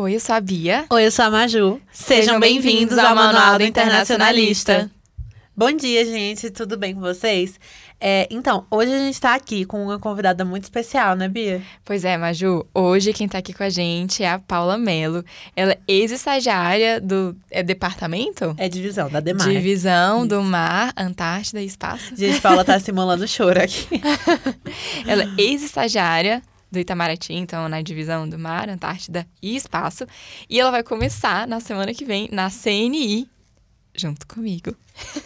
Oi, eu sou a Bia. Oi, eu sou a Maju. Sejam bem-vindos ao Manual do Internacionalista. Bom dia, gente. Tudo bem com vocês? É, então, hoje a gente está aqui com uma convidada muito especial, né, Bia? Pois é, Maju. Hoje quem está aqui com a gente é a Paula Melo. Ela é ex-estagiária do é departamento? É divisão, da Demar. Divisão Isso. do Mar, Antártida e Espaço. Gente, Paula tá simulando choro aqui. Ela é ex-estagiária do Itamaraty, então na divisão do Mar, Antártida e Espaço. E ela vai começar na semana que vem na CNI, junto comigo.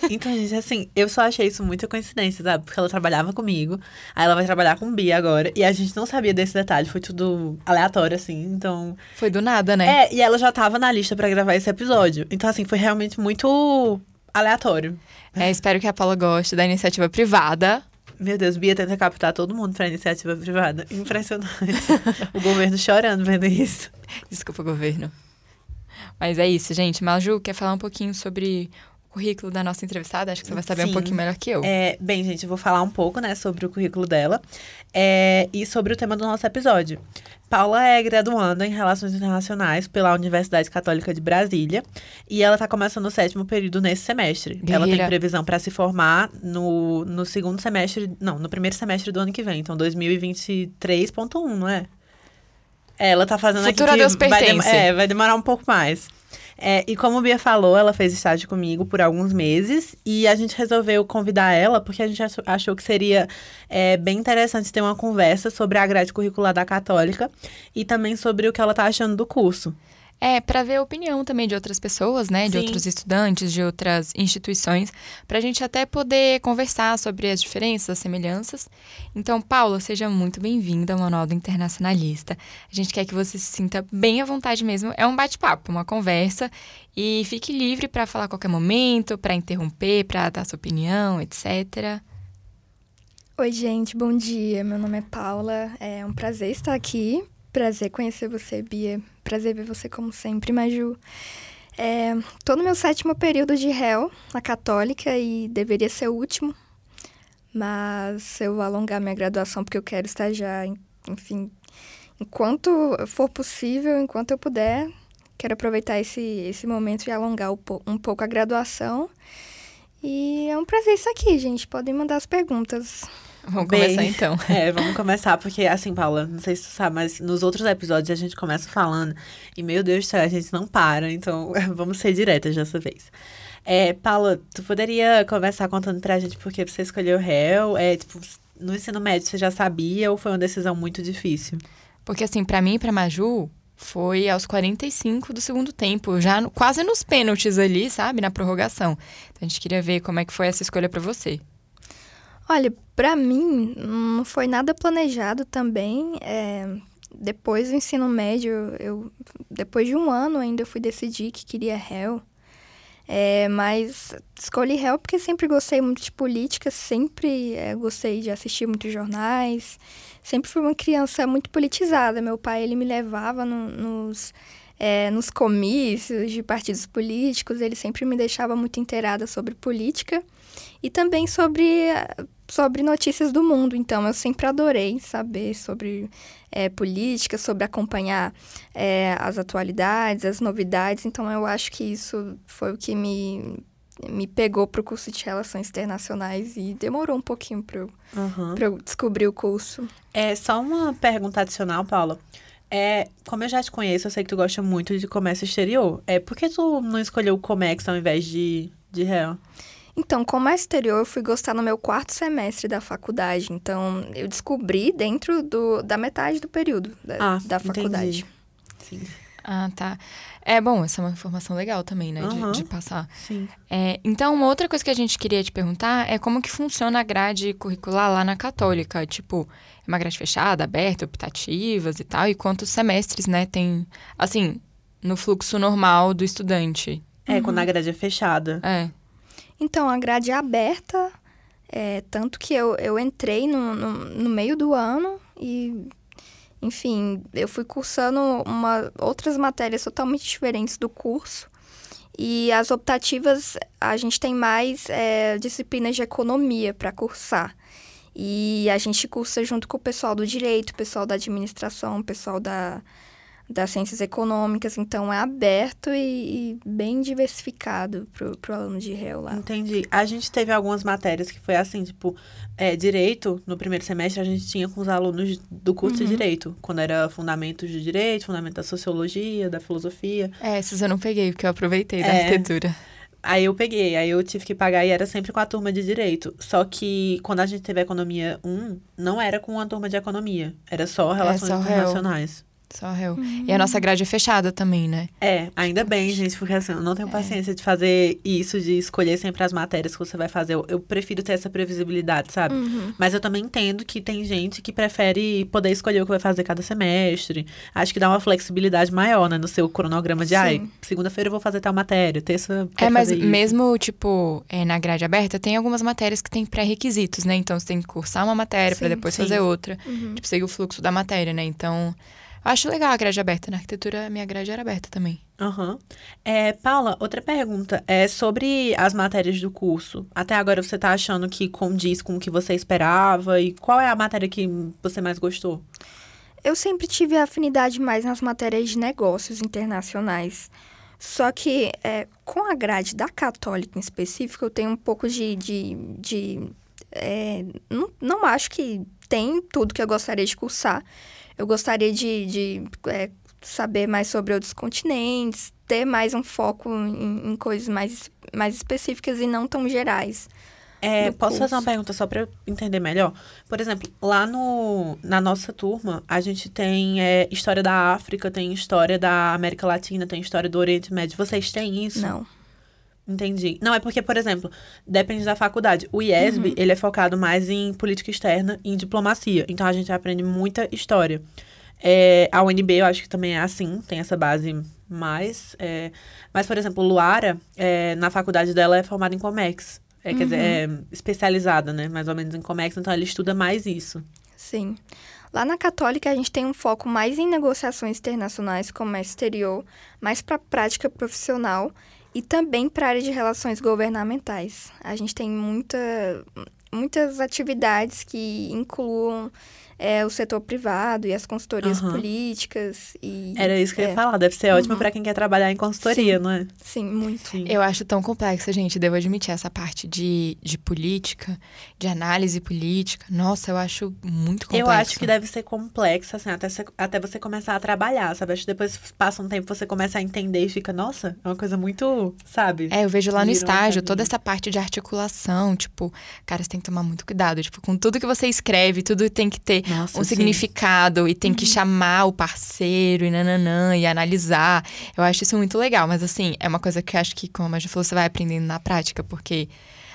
Então, gente, assim, eu só achei isso muita coincidência, sabe? Porque ela trabalhava comigo, aí ela vai trabalhar com Bia agora, e a gente não sabia desse detalhe, foi tudo aleatório, assim, então... Foi do nada, né? É, e ela já tava na lista para gravar esse episódio. Então, assim, foi realmente muito aleatório. É, espero que a Paula goste da iniciativa privada, meu Deus, Bia tenta captar todo mundo para iniciativa privada. Impressionante. o governo chorando vendo isso. Desculpa, governo. Mas é isso, gente. Maju, quer falar um pouquinho sobre currículo da nossa entrevistada? Acho que você vai saber Sim. um pouquinho melhor que eu. É, bem, gente, eu vou falar um pouco, né, sobre o currículo dela é, e sobre o tema do nosso episódio. Paula é graduanda em Relações Internacionais pela Universidade Católica de Brasília e ela está começando o sétimo período nesse semestre. Guerreira. Ela tem previsão para se formar no, no segundo semestre, não, no primeiro semestre do ano que vem, então 2023.1, não é? Ela está fazendo Futura aqui que Deus vai, é, vai demorar um pouco mais. É, e como a Bia falou, ela fez estágio comigo por alguns meses e a gente resolveu convidar ela porque a gente achou que seria é, bem interessante ter uma conversa sobre a grade curricular da Católica e também sobre o que ela está achando do curso. É, para ver a opinião também de outras pessoas, né? De Sim. outros estudantes, de outras instituições, para a gente até poder conversar sobre as diferenças, as semelhanças. Então, Paula, seja muito bem-vinda ao Manual do Internacionalista. A gente quer que você se sinta bem à vontade mesmo. É um bate-papo, uma conversa. E fique livre para falar a qualquer momento, para interromper, para dar sua opinião, etc. Oi, gente, bom dia. Meu nome é Paula. É um prazer estar aqui Prazer conhecer você, Bia. Prazer ver você como sempre, Maju. É, tô no meu sétimo período de réu na Católica e deveria ser o último, mas eu vou alongar minha graduação porque eu quero estagiar, enfim, enquanto for possível, enquanto eu puder. Quero aproveitar esse, esse momento e alongar um pouco a graduação. E é um prazer estar aqui, gente. Podem mandar as perguntas. Vamos Bem, começar então. É, vamos começar, porque assim, Paula, não sei se tu sabe, mas nos outros episódios a gente começa falando e, meu Deus do céu, a gente não para, então vamos ser diretas dessa vez. É, Paula, tu poderia começar contando pra gente por que você escolheu réu? É, tipo, no ensino médio você já sabia ou foi uma decisão muito difícil? Porque assim, para mim e pra Maju, foi aos 45 do segundo tempo, já no, quase nos pênaltis ali, sabe, na prorrogação. Então a gente queria ver como é que foi essa escolha para você. Olha, para mim não foi nada planejado também. É, depois do ensino médio, eu depois de um ano ainda eu fui decidir que queria réu. É, mas escolhi réu porque sempre gostei muito de política, sempre é, gostei de assistir muitos jornais, sempre fui uma criança muito politizada. Meu pai ele me levava no, nos é, nos comícios de partidos políticos, ele sempre me deixava muito inteirada sobre política e também sobre sobre notícias do mundo. Então, eu sempre adorei saber sobre é, política, sobre acompanhar é, as atualidades, as novidades. Então, eu acho que isso foi o que me, me pegou para o curso de Relações Internacionais e demorou um pouquinho para eu, uhum. eu descobrir o curso. É só uma pergunta adicional, Paula. É, como eu já te conheço, eu sei que tu gosta muito de comércio exterior. É, por que tu não escolheu o Comex ao invés de, de Real? Então, comércio exterior eu fui gostar no meu quarto semestre da faculdade. Então, eu descobri dentro do, da metade do período da, ah, da faculdade. Sim. Ah, tá. É bom, essa é uma informação legal também, né? Uhum, de, de, passar. Sim. É, então, uma outra coisa que a gente queria te perguntar é como que funciona a grade curricular lá na Católica. Tipo, é uma grade fechada, aberta, optativas e tal? E quantos semestres, né, tem, assim, no fluxo normal do estudante? É, uhum. quando a grade é fechada. É. Então, a grade é aberta, é, tanto que eu, eu entrei no, no, no, meio do ano e, enfim, eu fui cursando uma, outras matérias totalmente diferentes do curso. E as optativas, a gente tem mais é, disciplinas de economia para cursar. E a gente cursa junto com o pessoal do direito, pessoal da administração, pessoal da das ciências econômicas, então é aberto e, e bem diversificado pro, pro aluno de réu lá. Entendi. A gente teve algumas matérias que foi assim, tipo, é, direito, no primeiro semestre a gente tinha com os alunos do curso Uhum. de direito, quando era fundamentos de direito, fundamento da sociologia, da filosofia. É, esses eu não peguei, porque eu aproveitei da É. arquitetura. Aí eu peguei, aí eu tive que pagar e era sempre com a turma de direito. Só que quando a gente teve a economia 1, não era com a turma de economia, era só relações só réu. internacionais. Só réu. E a nossa grade é fechada também, né? É, ainda bem, gente, porque assim, eu não tenho paciência de fazer isso, de escolher sempre as matérias que você vai fazer. Eu, eu prefiro ter essa previsibilidade, sabe? Uhum. Mas eu também entendo que tem gente que prefere poder escolher o que vai fazer cada semestre. Acho que dá uma flexibilidade maior, né, no seu cronograma de, ai, Sim. segunda-feira eu vou fazer tal matéria, terça eu É, mas fazer isso. mesmo, tipo, é, na grade aberta, tem algumas matérias que tem pré-requisitos, né? Então, você tem que cursar uma matéria pra Sim, depois sim. fazer outra. Uhum. Tipo, seguir o fluxo da matéria, né? Então, acho legal a grade aberta. Na arquitetura, a minha grade era aberta também. Aham. É, Paula, outra pergunta é sobre as matérias do curso. Até agora você tá achando que condiz com o que você esperava? E qual é a matéria que você mais gostou? Eu sempre tive afinidade mais nas matérias de negócios internacionais. Só que é, com a grade da católica em específico, eu tenho um pouco de. de, de é, não, não acho que tem tudo que eu gostaria de cursar. Eu gostaria de, de é, saber mais sobre outros continentes, ter mais um foco em, em coisas mais, mais específicas e não tão gerais. É, posso fazer uma curso. pergunta só para eu entender melhor? Por exemplo, lá no, na nossa turma, a gente tem é, história da África, tem história da América Latina, tem história do Oriente Médio. Vocês têm isso? Não. Entendi. Não, é porque, por exemplo, depende da faculdade. O IESB, Uhum. ele é focado mais em política externa e em diplomacia. Então, a gente aprende muita história. É, a UNB, eu acho que também é assim, tem essa base mais. é, mas, por exemplo, Luara, é, na faculdade dela, é formada em Comex. É, Quer dizer, é especializada, né? Mais ou menos em Comex, então ela estuda mais isso. Sim. Lá na Católica, a gente tem um foco mais em negociações internacionais, comércio exterior, mais para prática profissional e também para a área de relações governamentais. A gente tem muita, muitas atividades que incluam é, o setor privado e as consultorias Aham. políticas. E, Era isso que eu ia é, falar. Deve ser ótimo Uhum. pra quem quer trabalhar em consultoria, Sim. não é? Sim, muito. Sim. Eu acho tão complexa, gente. Devo admitir, essa parte de, de política, de análise política. Nossa, eu acho muito complexa. Eu acho que deve ser complexa, assim, até, você- até você começar a trabalhar, sabe? Acho que depois passa um tempo, você começa a entender e fica, nossa, é uma coisa muito, sabe? É, eu vejo lá no estágio toda essa parte de articulação, tipo, cara, você tem que tomar muito cuidado, tipo, com tudo que você escreve, tudo tem que ter Nossa, um sim. significado e tem que chamar o parceiro e nananã e analisar. Eu acho isso muito legal, mas assim, é uma coisa que eu acho que, como a gente falou, você vai aprendendo na prática, porque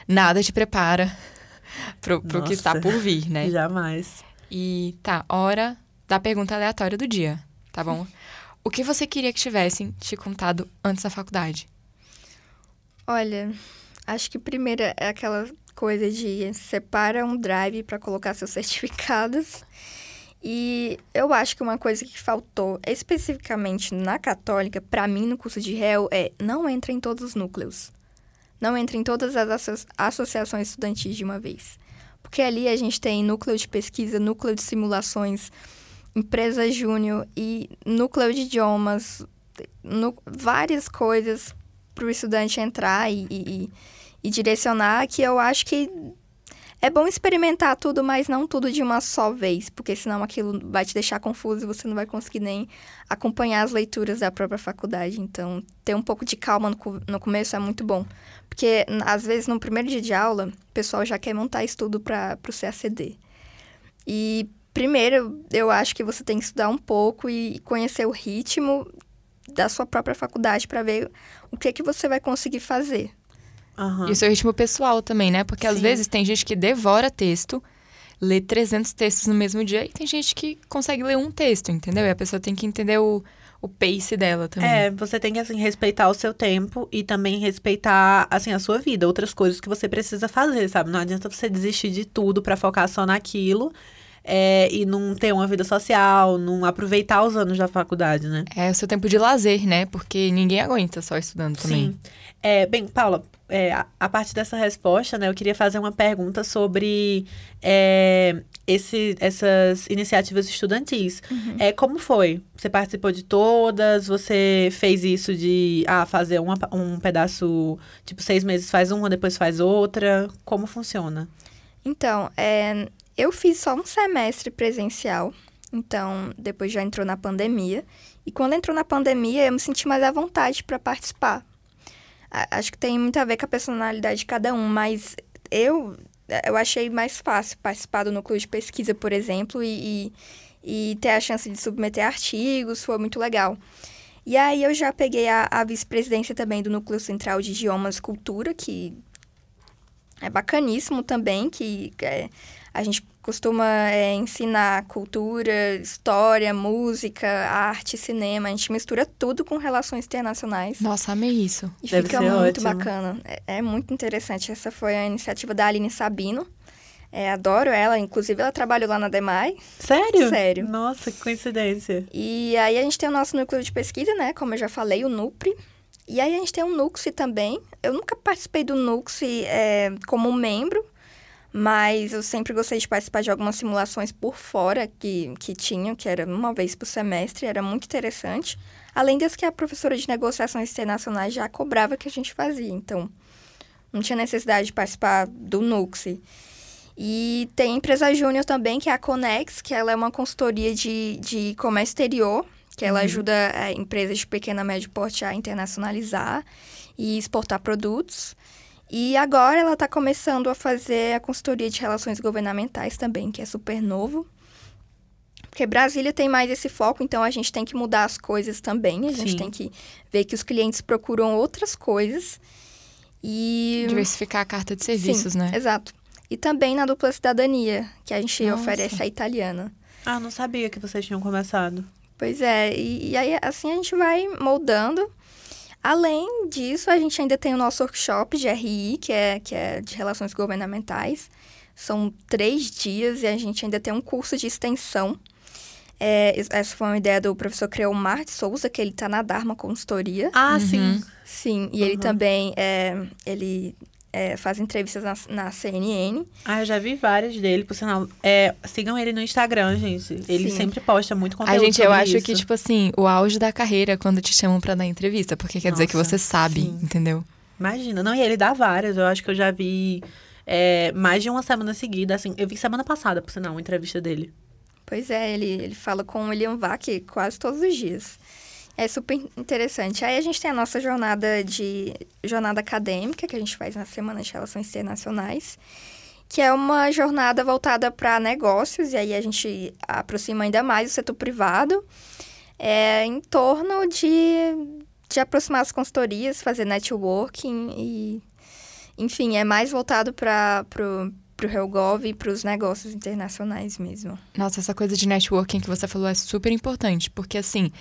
nada te prepara pro, pro que está por vir, né? Jamais. E tá, hora da pergunta aleatória do dia, tá bom? O que você queria que tivessem te contado antes da faculdade? Olha, acho que primeiro é aquela coisa de separa um drive para colocar seus certificados. E eu acho que uma coisa que faltou especificamente na Católica, para mim no curso de réu, é não entra em todos os núcleos. Não entra em todas as asso- associações estudantis de uma vez. Porque ali a gente tem núcleo de pesquisa, núcleo de simulações, empresa júnior e núcleo de idiomas, várias coisas para o estudante entrar e, e- e- e direcionar que eu acho que é bom experimentar tudo, mas não tudo de uma só vez, porque senão aquilo vai te deixar confuso e você não vai conseguir nem acompanhar as leituras da própria faculdade. Então, ter um pouco de calma no, no começo é muito bom. Porque, às vezes, no primeiro dia de aula, o pessoal já quer montar estudo para o CACD. E, primeiro, eu acho que você tem que estudar um pouco e conhecer o ritmo da sua própria faculdade para ver o que, que você vai conseguir fazer. Aham. E o seu ritmo pessoal também, né? Porque às Sim. vezes tem gente que devora texto, lê 300 textos no mesmo dia, e tem gente que consegue ler um texto, entendeu? E a pessoa tem que entender o, o pace dela também. É, você tem que, assim, respeitar o seu tempo e também respeitar, assim, a sua vida, outras coisas que você precisa fazer, sabe? Não adianta você desistir de tudo pra focar só naquilo. É, e não ter uma vida social, não aproveitar os anos da faculdade, né? É o seu tempo de lazer, né? Porque ninguém aguenta só estudando também. Sim. É, bem, Paula, é, a, a partir dessa resposta, né, eu queria fazer uma pergunta sobre é, esse, essas iniciativas estudantis. Uhum. É, como foi? Você participou de todas? Você fez isso de ah, fazer uma, um pedaço, tipo, seis meses faz uma, depois faz outra? Como funciona? Então, é, eu fiz só um semestre presencial. Então, depois já entrou na pandemia. E quando entrou na pandemia, eu me senti mais à vontade para participar. Acho que tem muito a ver com a personalidade de cada um, mas eu eu achei mais fácil participar do núcleo de pesquisa, por exemplo, e, e, e ter a chance de submeter artigos, foi muito legal. E aí eu já peguei a, a vice-presidência também do Núcleo Central de Idiomas e Cultura, que é bacaníssimo também, que é, a gente costuma é, ensinar cultura, história, música, arte, cinema. A gente mistura tudo com relações internacionais. Nossa, amei isso. E Deve fica ser muito ótimo. bacana. É, é muito interessante. Essa foi a iniciativa da Aline Sabino. É, adoro ela. Inclusive, ela trabalhou lá na DEMAI. Sério? Sério. Nossa, que coincidência. E aí a gente tem o nosso núcleo de pesquisa, né? Como eu já falei, o NUPRE. E aí a gente tem o NUXI também. Eu nunca participei do NUXI é, como membro, mas eu sempre gostei de participar de algumas simulações por fora que, que tinham, que era uma vez por semestre, era muito interessante. Além das que a professora de negociações internacionais já cobrava que a gente fazia, então não tinha necessidade de participar do NUXI. E tem a empresa júnior também, que é a Conex, que ela é uma consultoria de, de comércio exterior, que ela ajuda é, empresas de pequeno e médio porte a internacionalizar e exportar produtos. E agora ela está começando a fazer a consultoria de relações governamentais também, que é super novo. Porque Brasília tem mais esse foco, então a gente tem que mudar as coisas também. A gente Sim. tem que ver que os clientes procuram outras coisas. E Diversificar a carta de serviços, Sim, né? Exato. E também na dupla cidadania, que a gente Nossa. oferece a italiana. Ah, não sabia que vocês tinham começado. Pois é, e, e aí assim a gente vai moldando. Além disso, a gente ainda tem o nosso workshop de RI, que é, que é de relações governamentais. São três dias e a gente ainda tem um curso de extensão. É, es- essa foi uma ideia do professor Creomar de Souza, que ele está na Dharma Consultoria. Ah, Uhum. sim. Sim, e ele Uhum. também é, ele é, faz entrevistas na, na CNN. Ah, eu já vi várias dele, por sinal. É, sigam ele no Instagram, gente. Ele Sim. sempre posta muito conteúdo A gente, eu acho isso. que, tipo assim, o auge da carreira é quando te chamam pra dar entrevista, porque quer dizer que Nossa, você sabe, sim. entendeu? Imagina. Não, e ele dá várias. Eu acho que eu já vi é, mais de uma semana seguida, assim. Eu vi semana passada, por sinal, uma entrevista dele. Pois é, ele, ele fala com o William Vac quase todos os dias. É super interessante. Aí a gente tem a nossa jornada de jornada acadêmica que a gente faz na Semana de Relações Internacionais, que é uma jornada voltada para negócios e aí a gente aproxima ainda mais o setor privado, é, em torno de, de aproximar as consultorias, fazer networking e, enfim, é mais voltado para pro pro Helgov e para os negócios internacionais mesmo. Nossa, essa coisa de networking que você falou é super importante, porque assim,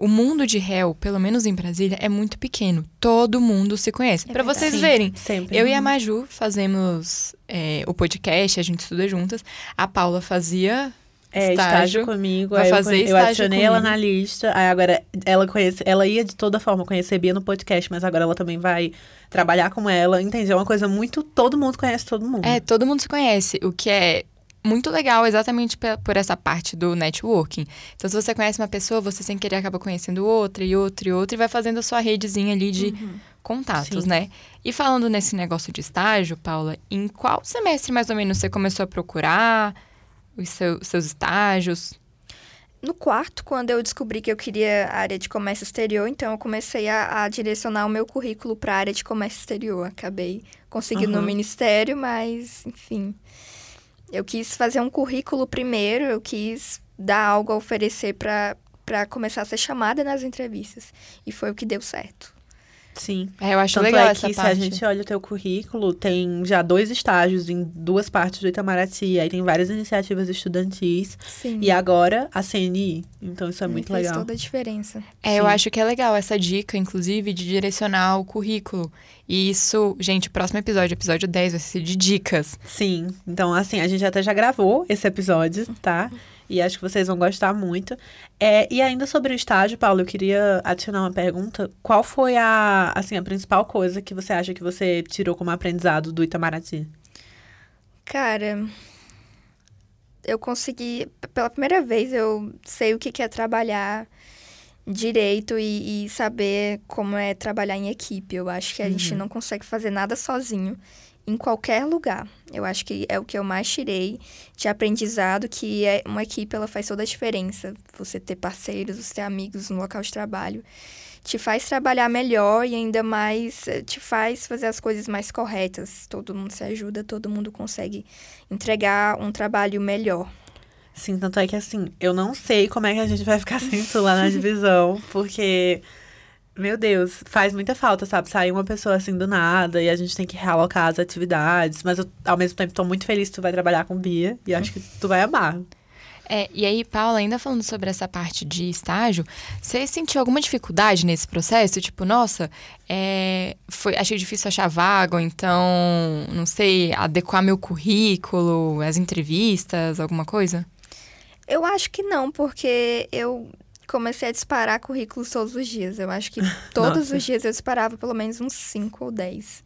o mundo de réu, pelo menos em Brasília, é muito pequeno. Todo mundo se conhece. É Pra verdade. vocês Sim, verem, Sempre. eu e a Maju fazemos é, o podcast, a gente estuda juntas. A Paula fazia É, estágio. estágio comigo. Vai aí eu fazer eu, estágio adicionei ela comigo. na lista. Aí agora ela conhece, ela ia de toda forma, conhecer Bia no podcast, mas agora ela também vai trabalhar com ela. Entendeu? É uma coisa muito. Todo mundo conhece todo mundo. É, todo mundo se conhece, o que é muito legal exatamente por essa parte do networking. Então, se você conhece uma pessoa, você sem querer acaba conhecendo outra e outra e outra e vai fazendo a sua redezinha ali de contatos, Sim. né? E falando nesse negócio de estágio, Paula, em qual semestre mais ou menos você começou a procurar os seu- seus estágios? No quarto, quando eu descobri que eu queria a área de comércio exterior, então eu comecei a, a direcionar o meu currículo para a área de comércio exterior. Acabei conseguindo no Aham. ministério, mas, enfim. Eu quis fazer um currículo primeiro, eu quis dar algo a oferecer para começar a ser chamada nas entrevistas. E foi o que deu certo. Sim. É, eu acho Tanto legal é essa que parte. se a gente olha o teu currículo, tem já dois estágios em duas partes do Itamaraty. Aí tem várias iniciativas estudantis. Sim. E agora a CNI. Então isso é muito fez legal. toda a diferença. É, eu Sim. acho que é legal essa dica, inclusive, de direcionar o currículo. E isso, gente, o próximo episódio, episódio 10, vai ser de dicas. Sim. Então, assim, a gente até já gravou esse episódio, tá? E acho que vocês vão gostar muito. É, e ainda sobre o estágio, Paulo, eu queria adicionar uma pergunta. Qual foi a, assim, a principal coisa que você acha que você tirou como aprendizado do Itamaraty? Cara, eu consegui. Pela primeira vez, eu sei o que é trabalhar direito e, e saber como é trabalhar em equipe. Eu acho que a gente não consegue fazer nada sozinho em qualquer lugar. Eu acho que é o que eu mais tirei de aprendizado, que é uma equipe, ela faz toda a diferença. Você ter parceiros, você ter amigos no local de trabalho. Te faz trabalhar melhor e ainda mais eh, te faz fazer as coisas mais corretas. Todo mundo se ajuda, todo mundo consegue entregar um trabalho melhor. Sim, tanto é que assim, eu não sei como é que a gente vai ficar sem tu lá na divisão, porque, meu Deus, faz muita falta, sabe? Sair uma pessoa assim do nada e a gente tem que realocar as atividades. Mas eu, ao mesmo tempo, tô muito feliz que tu vai trabalhar com Bia e acho que tu vai amar. É, e aí, Paula, ainda falando sobre essa parte de estágio, você sentiu alguma dificuldade nesse processo? Tipo, nossa, é, foi, achei difícil achar vaga, ou então, não sei, adequar meu currículo, as entrevistas, alguma coisa? Eu acho que não, porque eu comecei a disparar currículos todos os dias. Eu acho que todos Nossa. os dias eu disparava pelo menos uns 5 ou 10.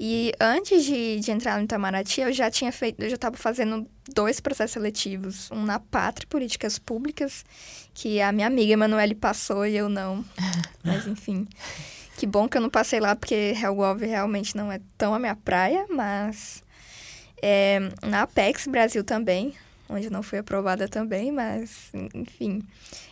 E antes de, de entrar no Itamaraty, eu já tinha feito, eu já estava fazendo dois processos seletivos. Um na Pátria Políticas Públicas, que a minha amiga Emanuele passou e eu não. Mas enfim. Que bom que eu não passei lá, porque HellGov realmente não é tão a minha praia, mas. é, na Apex Brasil também, onde não fui aprovada também, mas enfim.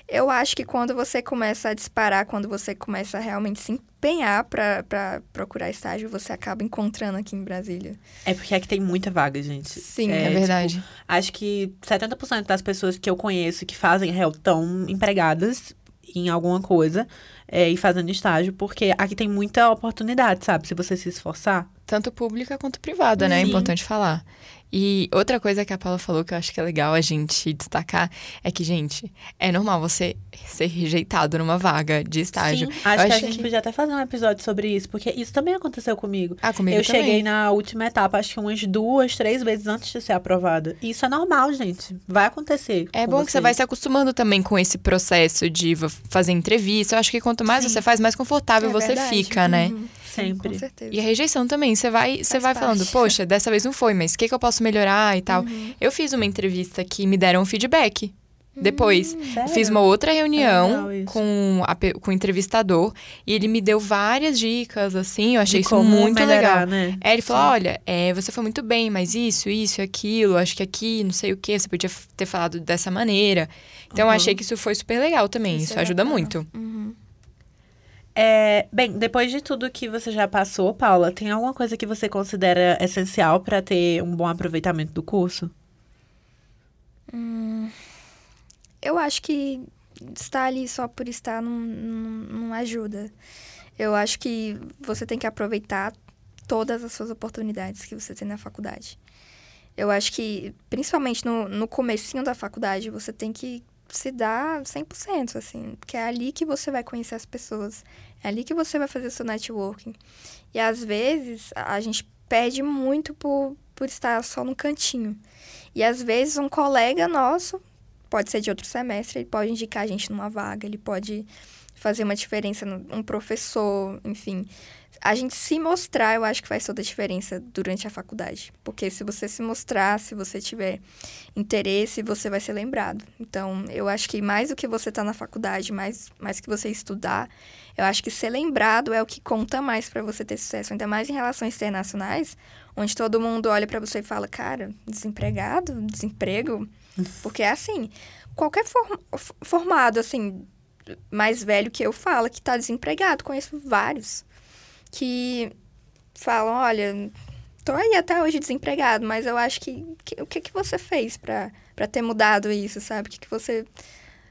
Eu acho que quando você começa a disparar, quando você começa a realmente se empenhar para procurar estágio, você acaba encontrando aqui em Brasília. É porque aqui tem muita vaga, gente. Sim, É, É, verdade. Acho que 70% das pessoas que eu conheço que fazem réu estão empregadas em alguma coisa é, e fazendo estágio, porque aqui tem muita oportunidade, sabe? Se você se esforçar. Tanto pública quanto privada, né? É Sim. importante falar. E outra coisa que a Paula falou que eu acho que é legal a gente destacar é que, gente, é normal você ser rejeitado numa vaga de estágio. Sim, Eu acho que a acho gente que- podia até fazer um episódio sobre isso, porque isso também aconteceu comigo. Ah, comigo eu também. cheguei na última etapa, acho que umas duas, três vezes antes de ser aprovada. E isso é normal, gente. Vai acontecer. É bom que você vai se acostumando também com esse processo de fazer entrevista. Eu acho que quanto mais Sim. você faz, mais confortável É você verdade. fica, né? Sim, Sempre. com certeza. E a rejeição também. Você vai, você vai falando, poxa, dessa vez não foi, mas o que, que eu posso melhorar e tal. Uhum. Eu fiz uma entrevista que me deram um feedback. Depois, Hum. Fiz uma outra reunião isso. com, a com o entrevistador e ele me deu várias dicas, assim. Eu achei isso muito melhorar, legal. né? É, ele falou: Sim. olha, é, você foi muito bem, mas isso, isso, aquilo, acho que aqui, não sei o que, você podia ter falado dessa maneira. Então, eu Uhum. achei que isso foi super legal também. Isso, é ajuda bacana. muito. Uhum. É, bem, depois de tudo que você já passou, Paula, tem alguma coisa que você considera essencial para ter um bom aproveitamento do curso? Eu acho que estar ali só por estar não, não, não ajuda. Eu acho que você tem que aproveitar todas as suas oportunidades que você tem na faculdade. Eu acho que, principalmente no, no comecinho da faculdade, você tem que se dar 100%, assim. Porque é ali que você vai conhecer as pessoas. É ali que você vai fazer seu networking. E, às vezes, a a gente perde muito por, por estar só no cantinho. E, às vezes, um colega nosso pode ser de outro semestre, ele pode indicar a gente numa vaga, ele pode fazer uma diferença, um professor, enfim. A gente se mostrar, eu acho que faz toda a diferença durante a faculdade. Porque se você se mostrar, se você tiver interesse, você vai ser lembrado. Então, eu acho que mais do que você estar na faculdade, mais, mais que você estudar, eu acho que ser lembrado é o que conta mais para você ter sucesso. Ainda mais em relações internacionais, onde todo mundo olha para você e fala, cara, desempregado, desemprego. Porque é assim, qualquer form- formado, assim, mais velho que eu fala que tá desempregado. Conheço vários que falam, olha, tô aí até hoje desempregado, mas eu acho que, que- o que que você fez pra ter mudado isso, sabe? O que que você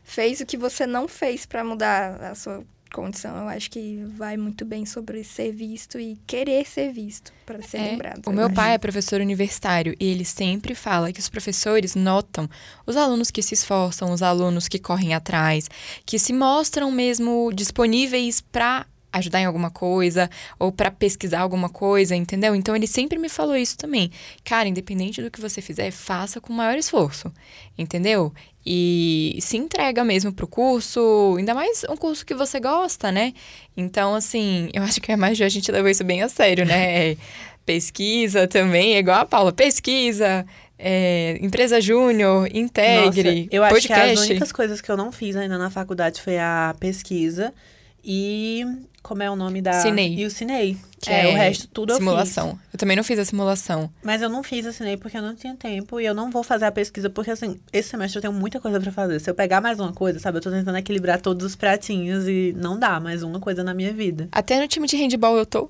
fez, o que você não fez pra mudar a sua condição. Eu acho que vai muito bem sobre ser visto e querer ser visto para ser É, lembrado. O eu meu acho. pai é professor universitário e ele sempre fala que os professores notam os alunos que se esforçam, os alunos que correm atrás, que se mostram mesmo disponíveis para ajudar em alguma coisa ou para pesquisar alguma coisa, entendeu? Então ele sempre me falou isso também. Cara, independente do que você fizer, faça com o maior esforço, entendeu? E se entrega mesmo pro curso, ainda mais um curso que você gosta, né? Então, assim, eu acho que a mais a gente levou isso bem a sério, né? Pesquisa também, é igual a Paula, pesquisa, é, empresa júnior, integre, Nossa, eu acho que as podcast. únicas coisas que eu não fiz ainda na faculdade foi a pesquisa e como é o nome da Cinei. e o Cinei, que é, o resto tudo eu simulação. fiz. Eu também não fiz a simulação. Mas eu não fiz a Cinei porque eu não tinha tempo e eu não vou fazer a pesquisa porque assim, esse semestre eu tenho muita coisa pra fazer. Se eu pegar mais uma coisa, sabe, eu tô tentando equilibrar todos os pratinhos e não dá mais uma coisa na minha vida. Até no time de handball eu tô.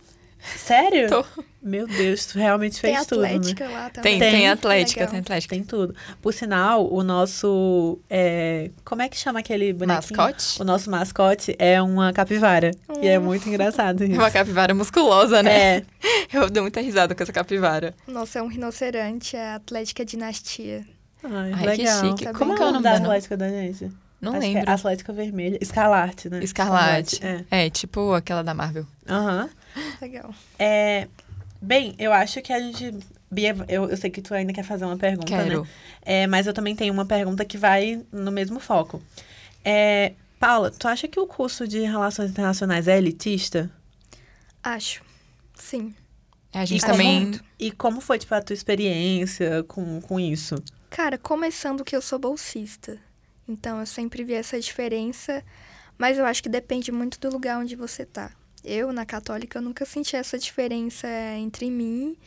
Sério? Tô. Meu Deus, tu realmente Tem fez tudo, né? atlética lá Tem, também. tem, Tem. atlética, Legal. tem atlética. Tem tudo. Por sinal, o nosso. é, Como é que chama aquele bonequinho? Mascote? O nosso mascote é uma capivara. E é Hum. muito engraçado isso. Uma capivara musculosa, né? É, Eu dou muita risada com essa capivara. Nossa, é um rinoceronte, é a Atlética Dinastia. Ai, Ai, que legal. chique. Tá Como é o nome da? Atlética da gente? Não Acho que lembro. É Atlética Vermelha. Escarlate, né? Escarlate. É. É, tipo aquela da Marvel. Aham. Legal. É, Bem, eu acho que a gente. Bia, eu, eu sei que tu ainda quer fazer uma pergunta, né? Quero. É, mas eu também tenho uma pergunta que vai no mesmo foco. É, Paula, tu acha que o curso de Relações Internacionais é elitista? Acho. Sim. A gente E também. como- E como foi, tipo, a tua experiência com, com isso? Cara, começando que eu sou bolsista. Então eu sempre vi essa diferença, mas eu acho que depende muito do lugar onde você tá. Eu, na católica, eu nunca senti essa diferença entre mim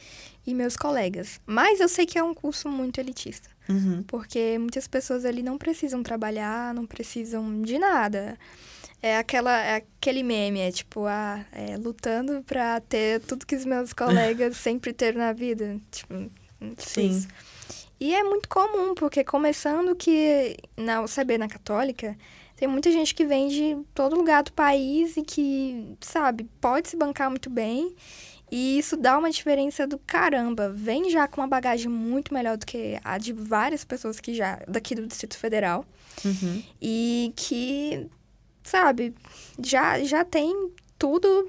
e meus colegas. Mas eu sei que é um curso muito elitista. Uhum. Porque muitas pessoas ali não precisam trabalhar, não precisam de nada. É, aquela, é aquele meme, é tipo, ah, é, lutando pra ter tudo que os meus colegas sempre teram na vida. Tipo, tipo Sim. isso. E é muito comum, porque começando que na UCB, na Católica, tem muita gente que vem de todo lugar do país e que, sabe, pode se bancar muito bem. E isso dá uma diferença do caramba. Vem já com uma bagagem muito melhor do que a de várias pessoas que já daqui do Distrito Federal Uhum. e que, sabe, já já tem tudo,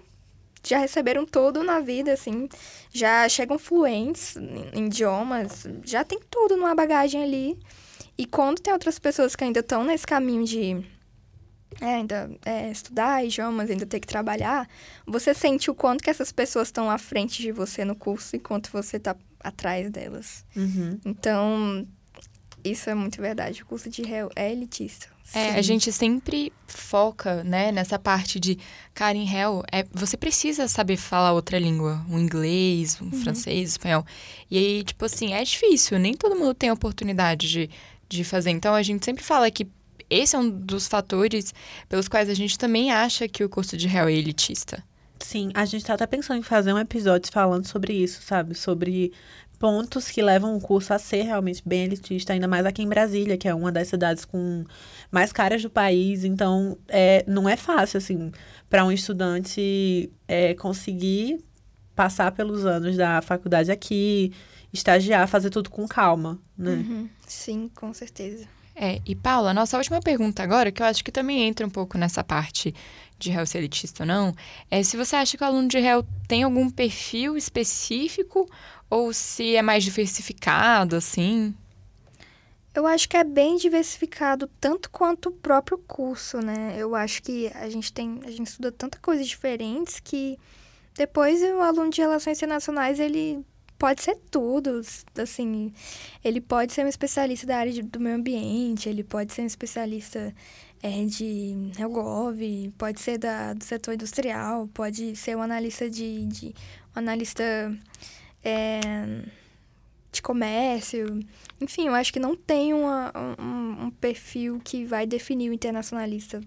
já receberam tudo na vida, assim, já chegam fluentes em, em idiomas, já tem tudo numa bagagem ali. E quando tem outras pessoas que ainda estão nesse caminho de é, ainda é, estudar idiomas, ainda ter que trabalhar, você sente o quanto que essas pessoas estão à frente de você no curso enquanto você está atrás delas. Uhum. Então, isso é muito verdade. O curso de réu é elitista. É, Sim. a gente sempre foca, né, nessa parte de, cara, em réu, é, você precisa saber falar outra língua, um inglês, um francês, espanhol. E aí, tipo assim, é difícil, nem todo mundo tem a oportunidade de, de fazer. Então, a gente sempre fala que esse é um dos fatores pelos quais a gente também acha que o curso de réu é elitista. Sim, a gente tá até pensando em fazer um episódio falando sobre isso, sabe? Sobre pontos que levam o curso a ser realmente bem elitista, ainda mais aqui em Brasília, que é uma das cidades com mais caras do país. Então, é, não é fácil, assim, para um estudante é, conseguir passar pelos anos da faculdade aqui, estagiar, fazer tudo com calma, né? Uhum. Sim, com certeza. É, e Paula, nossa última pergunta agora, que eu acho que também entra um pouco nessa parte de réu ser elitista ou não, é se você acha que o aluno de réu tem algum perfil específico ou se é mais diversificado, assim. Eu acho que é bem diversificado tanto quanto o próprio curso, né? Eu acho que a gente tem, a gente estuda tanta coisas diferentes que depois o aluno de relações internacionais ele pode ser tudo, assim, ele pode ser um especialista da área de- do meio ambiente, ele pode ser um especialista é, de Helgov, pode ser da, do setor industrial, pode ser um analista de, de um analista é, de comércio. Enfim, eu acho que não tem uma- um, um perfil que vai definir o internacionalista.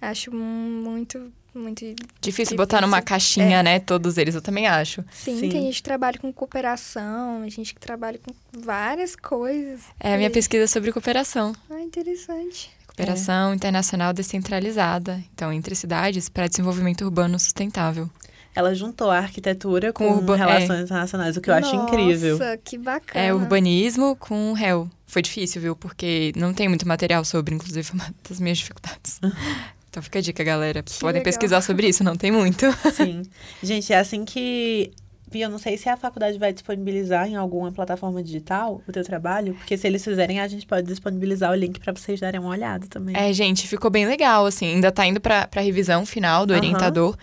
Acho muito, muito. Difícil botar numa Difícil. caixinha, né? Todos eles, eu também acho. Sim, Sim. tem gente que trabalha com cooperação, a gente que trabalha com várias coisas. É a minha pesquisa sobre cooperação. Ah, interessante. Cooperação internacional descentralizada, então entre cidades para desenvolvimento urbano sustentável. Ela juntou a arquitetura com, Com urba- relações internacionais, o que eu acho incrível. Nossa, que bacana. É urbanismo com réu. Foi difícil, viu? Porque não tem muito material sobre, inclusive foi uma das minhas dificuldades. Então fica a dica, galera. Podem legal. pesquisar sobre isso, não tem muito. Sim. Gente, é assim que. Bia, eu não sei se a faculdade vai disponibilizar em alguma plataforma digital o teu trabalho, porque se eles fizerem, a gente pode disponibilizar o link pra vocês darem uma olhada também. É, gente, ficou bem legal, assim. Ainda tá indo pra revisão final do orientador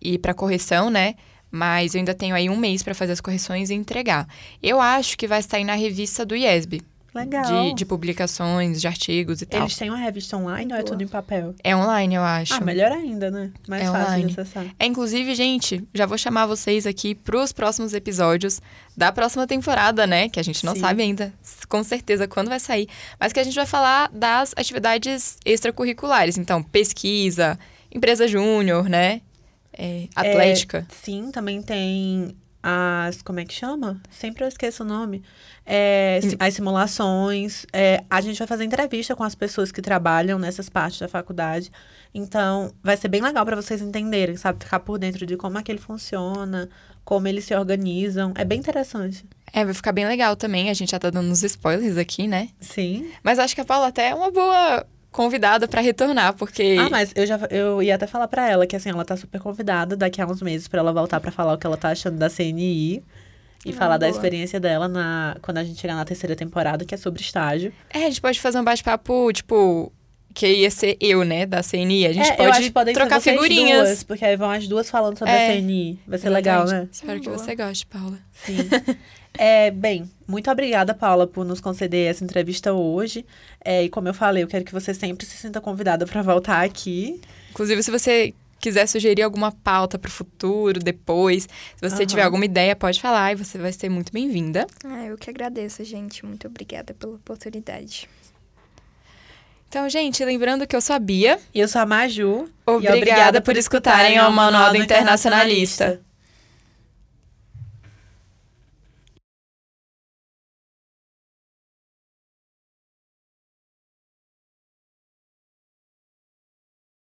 e pra correção, né? Mas eu ainda tenho aí um mês pra fazer as correções e entregar. Eu acho que vai sair na revista do IESB, Legal. de, de publicações, de artigos e tal. Eles têm uma revista online ou é Boa. tudo em papel? É online, eu acho. Ah, melhor ainda, né? Mais É fácil online. de acessar. É, inclusive, gente, já vou chamar vocês aqui pros próximos episódios da próxima temporada, né? Que a gente não Sim. sabe ainda, com certeza, quando vai sair. Mas que a gente vai falar das atividades extracurriculares. Então, pesquisa, empresa júnior, né? É, atlética. Sim, também tem as. Como é que chama? Sempre eu esqueço o nome. É, si- as simulações. É, a gente vai fazer entrevista com as pessoas que trabalham nessas partes da faculdade. Então, vai ser bem legal para vocês entenderem, sabe? Ficar por dentro de como aquele funciona, como eles se organizam. É bem interessante. É, vai ficar bem legal também. A gente já tá dando uns spoilers aqui, né? Sim. Mas acho que a Paula até é uma boa convidada pra retornar, porque. Ah, mas eu já eu ia até falar pra ela que assim, ela tá super convidada daqui a uns meses pra ela voltar pra falar o que ela tá achando da CNI e Ah, falar da boa. experiência dela na quando a gente chegar na terceira temporada, que é sobre estágio. É, a gente pode fazer um bate-papo, tipo. Que ia ser eu, né, da CNI. A gente é, eu pode acho que podem trocar figurinhas. duas, porque aí vão as duas falando sobre É, a CNI. Vai ser legal, né? Espero que Boa. você goste, Paula. Sim. é, bem, muito obrigada, Paula, por nos conceder essa entrevista hoje. É, e como eu falei, eu quero que você sempre se sinta convidada pra voltar aqui. Inclusive, se você quiser sugerir alguma pauta pro futuro, depois, se você Aham. tiver alguma ideia, pode falar e você vai ser muito bem-vinda. Ah, eu que agradeço, gente. Muito obrigada pela oportunidade. Então, gente, lembrando que eu sou a Bia. E eu sou a Maju. e Obrigada por escutarem ao Manual do Internacionalista.